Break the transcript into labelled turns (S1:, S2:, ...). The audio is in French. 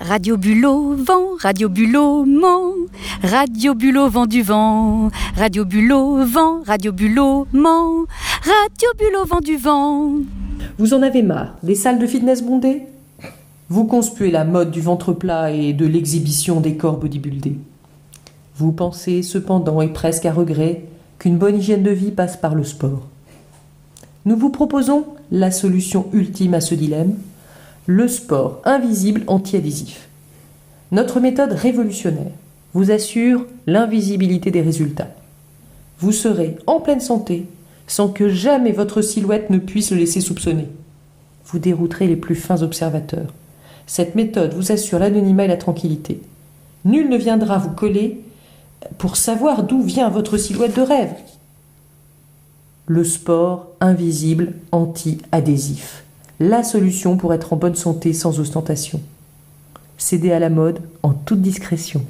S1: Radio Bulot, vent, Radio Bulot, ment. Radio Bulot, vent du vent. Radio Bulot, vent, Radio Bulot, ment. Radio Bulot, vent du vent.
S2: Vous en avez marre des salles de fitness bondées? Vous conspuez la mode du ventre plat et de l'exhibition des corps bodybuildés. Vous pensez cependant et presque à regret qu'une bonne hygiène de vie passe par le sport. Nous vous proposons la solution ultime à ce dilemme le sport invisible anti-adhésif. Notre méthode révolutionnaire vous assure l'invisibilité des résultats. Vous serez en pleine santé sans que jamais votre silhouette ne puisse le laisser soupçonner. Vous dérouterez les plus fins observateurs. Cette méthode vous assure l'anonymat et la tranquillité. Nul ne viendra vous coller pour savoir d'où vient votre silhouette de rêve. Le sport invisible anti-adhésif la solution pour être en bonne santé sans ostentation. Céder à la mode en toute discrétion.